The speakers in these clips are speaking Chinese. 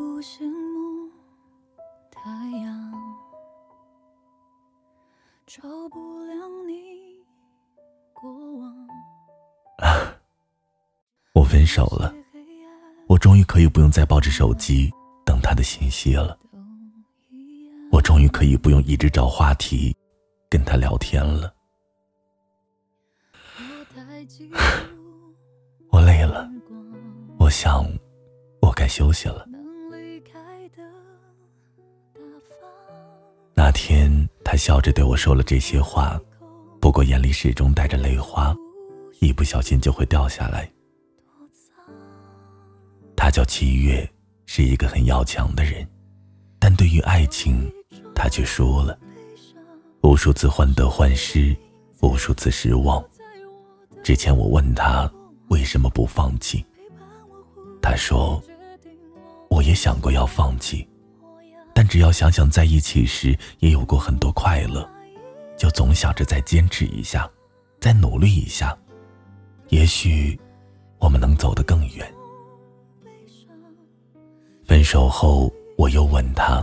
我不羡慕太阳，照不亮你过往。我分手了，我终于可以不用再抱着手机等他的信息了。我终于可以不用一直找话题跟他聊天了。我累了，我想我该休息了。那天他笑着对我说了这些话，不过眼里始终带着泪花，一不小心就会掉下来。他叫七月，是一个很要强的人，但对于爱情，他却输了。无数次患得患失，无数次失望。之前我问他为什么不放弃，他说：“我也想过要放弃，但只要想想在一起时也有过很多快乐，就总想着再坚持一下，再努力一下，也许我们能走得更远。”分手后，我又问他：“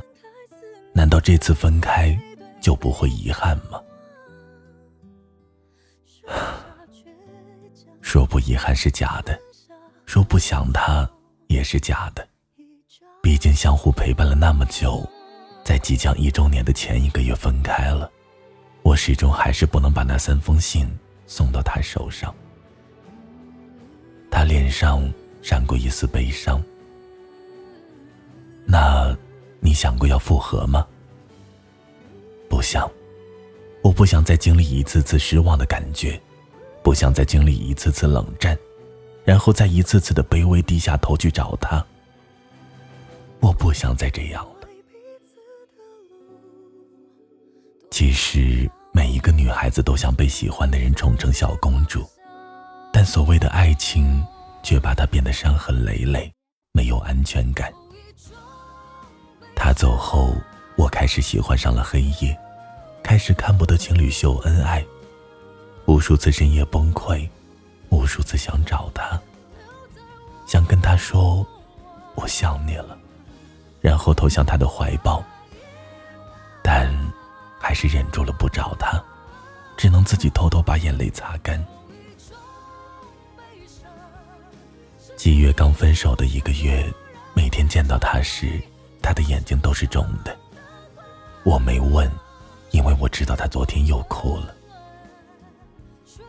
难道这次分开就不会遗憾吗？” 说不遗憾是假的，说不想他也是假的。已经相互陪伴了那么久，在即将一周年的前一个月分开了，我始终还是不能把那三封信送到他手上。他脸上闪过一丝悲伤。那，你想过要复合吗？不想，我不想再经历一次次失望的感觉。不想再经历一次次冷战，然后再一次次的卑微低下头去找他。我不想再这样了。其实每一个女孩子都想被喜欢的人宠成小公主，但所谓的爱情却把她变得伤痕累累，没有安全感。他走后，我开始喜欢上了黑夜，开始看不得情侣秀恩爱。无数次深夜崩溃，无数次想找他，想跟他说我想你了，然后投向他的怀抱。但还是忍住了不找他，只能自己偷偷把眼泪擦干。季月刚分手的一个月，每天见到他时，他的眼睛都是肿的。我没问，因为我知道他昨天又哭了。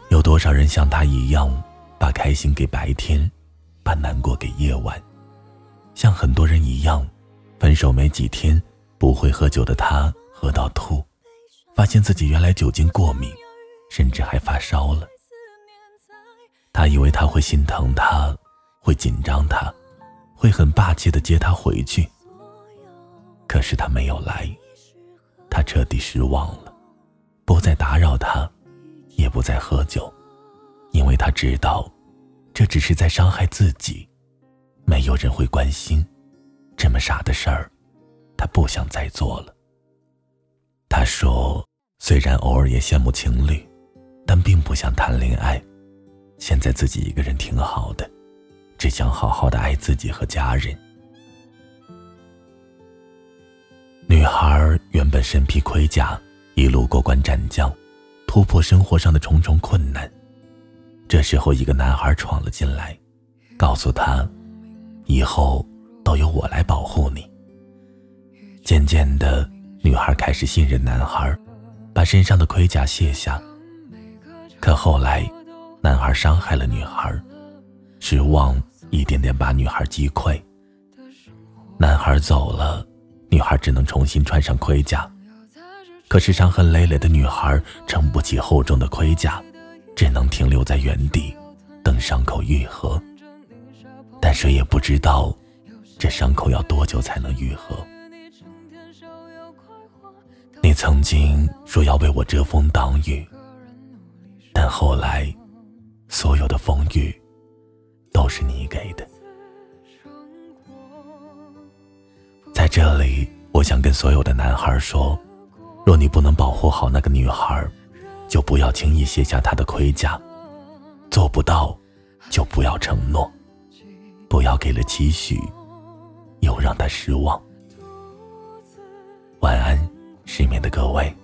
有多少人像他一样，把开心给白天，把难过给夜晚？像很多人一样，手没几天，不会喝酒的他喝到吐，发现自己原来酒精过敏，甚至还发烧了。他以为他会心疼他，会紧张他，会很霸气的接他回去。可是他没有来，他彻底失望了，不再打扰他。也不再喝酒，因为他知道，这只是在伤害自己，没有人会关心。这么傻的事儿，他不想再做了。他说：“虽然偶尔也羡慕情侣，但并不想谈恋爱。现在自己一个人挺好的，只想好好的爱自己和家人。”女孩原本身披盔甲，一路过关斩将。突破生活上的重重困难，这时候一个男孩闯了进来，告诉他：“以后都由我来保护你。”渐渐的，女孩开始信任男孩，把身上的盔甲卸下。可后来，男孩伤害了女孩，失望一点点把女孩击溃。男孩走了，女孩只能重新穿上盔甲。可是伤痕累累的女孩撑不起厚重的盔甲，只能停留在原地，等伤口愈合。但谁也不知道，这伤口要多久才能愈合。你曾经说要为我遮风挡雨，但后来，所有的风雨，都是你给的。在这里，我想跟所有的男孩说。若你不能保护好那个女孩，就不要轻易卸下她的盔甲；做不到，就不要承诺；不要给了期许，又让他失望。晚安，失眠的各位。